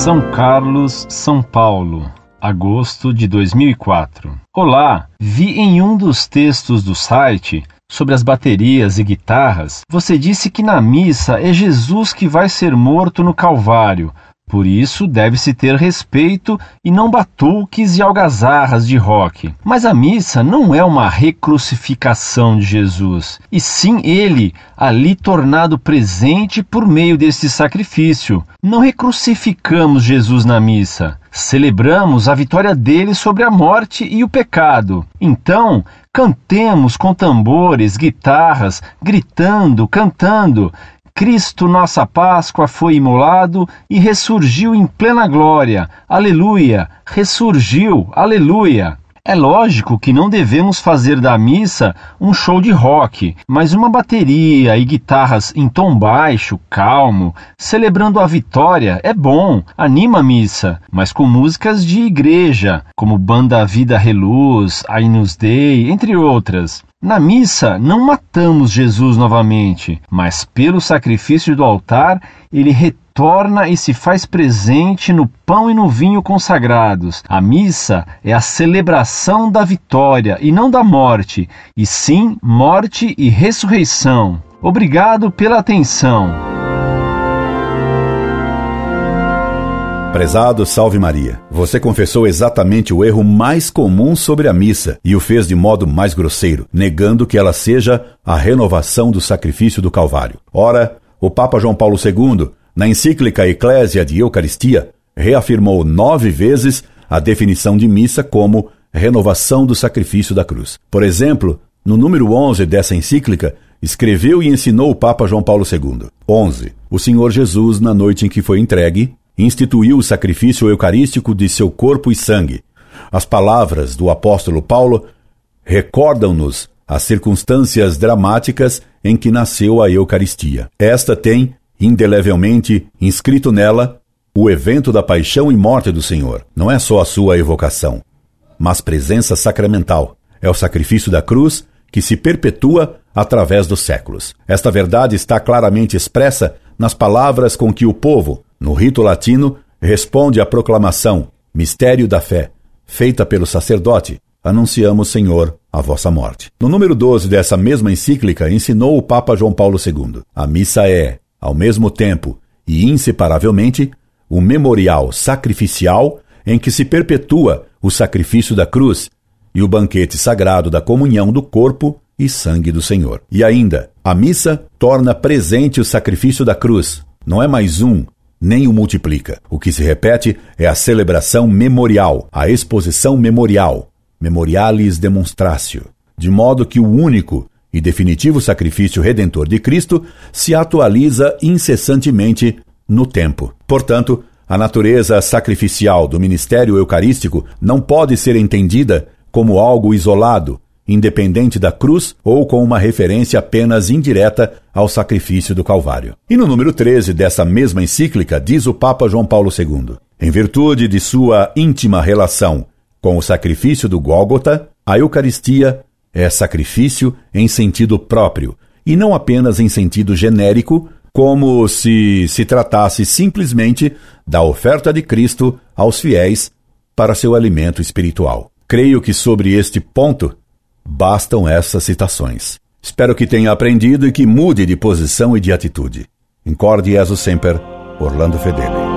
São Carlos, São Paulo, agosto de 2004. Olá, vi em um dos textos do site sobre as baterias e guitarras, você disse que na missa é Jesus que vai ser morto no Calvário por isso, deve-se ter respeito e não batuques e algazarras de rock. Mas a missa não é uma recrucificação de Jesus, e sim ele ali tornado presente por meio deste sacrifício. Não recrucificamos Jesus na missa. Celebramos a vitória dele sobre a morte e o pecado. Então, cantemos com tambores, guitarras, gritando, cantando, Cristo, nossa Páscoa, foi imolado e ressurgiu em plena glória. Aleluia! Ressurgiu! Aleluia! É lógico que não devemos fazer da missa um show de rock, mas uma bateria e guitarras em tom baixo, calmo, celebrando a vitória é bom, anima a missa, mas com músicas de igreja, como Banda Vida Reluz, Ainus Dei, entre outras. Na missa, não matamos Jesus novamente, mas pelo sacrifício do altar, ele retorna e se faz presente no pão e no vinho consagrados. A missa é a celebração da vitória e não da morte, e sim morte e ressurreição. Obrigado pela atenção. Prezado Salve Maria, você confessou exatamente o erro mais comum sobre a missa e o fez de modo mais grosseiro, negando que ela seja a renovação do sacrifício do Calvário. Ora, o Papa João Paulo II, na encíclica Eclésia de Eucaristia, reafirmou nove vezes a definição de missa como renovação do sacrifício da cruz. Por exemplo, no número 11 dessa encíclica, escreveu e ensinou o Papa João Paulo II. 11. O Senhor Jesus, na noite em que foi entregue, instituiu o sacrifício eucarístico de seu corpo e sangue. As palavras do apóstolo Paulo recordam-nos as circunstâncias dramáticas em que nasceu a Eucaristia. Esta tem, indelevelmente, inscrito nela o evento da paixão e morte do Senhor. Não é só a sua evocação, mas presença sacramental. É o sacrifício da cruz que se perpetua através dos séculos. Esta verdade está claramente expressa nas palavras com que o povo, no rito latino, responde à proclamação, mistério da fé, feita pelo sacerdote, anunciamos, Senhor, a vossa morte. No número 12 dessa mesma encíclica, ensinou o Papa João Paulo II: a missa é, ao mesmo tempo e inseparavelmente, um memorial sacrificial em que se perpetua o sacrifício da cruz e o banquete sagrado da comunhão do corpo e sangue do Senhor. E ainda, a missa torna presente o sacrifício da cruz. Não é mais um, nem o multiplica. O que se repete é a celebração memorial, a exposição memorial, memorialis demonstratio, de modo que o único e definitivo sacrifício redentor de Cristo se atualiza incessantemente no tempo. Portanto, a natureza sacrificial do ministério eucarístico não pode ser entendida como algo isolado, independente da cruz ou com uma referência apenas indireta ao sacrifício do Calvário. E no número 13 dessa mesma encíclica diz o Papa João Paulo II: em virtude de sua íntima relação com o sacrifício do Gólgota, a Eucaristia é sacrifício em sentido próprio e não apenas em sentido genérico, como se se tratasse simplesmente da oferta de Cristo aos fiéis para seu alimento espiritual. Creio que sobre este ponto Bastam essas citações. Espero que tenha aprendido e que mude de posição e de atitude. Incorde Jesus Semper, Orlando Fedeli.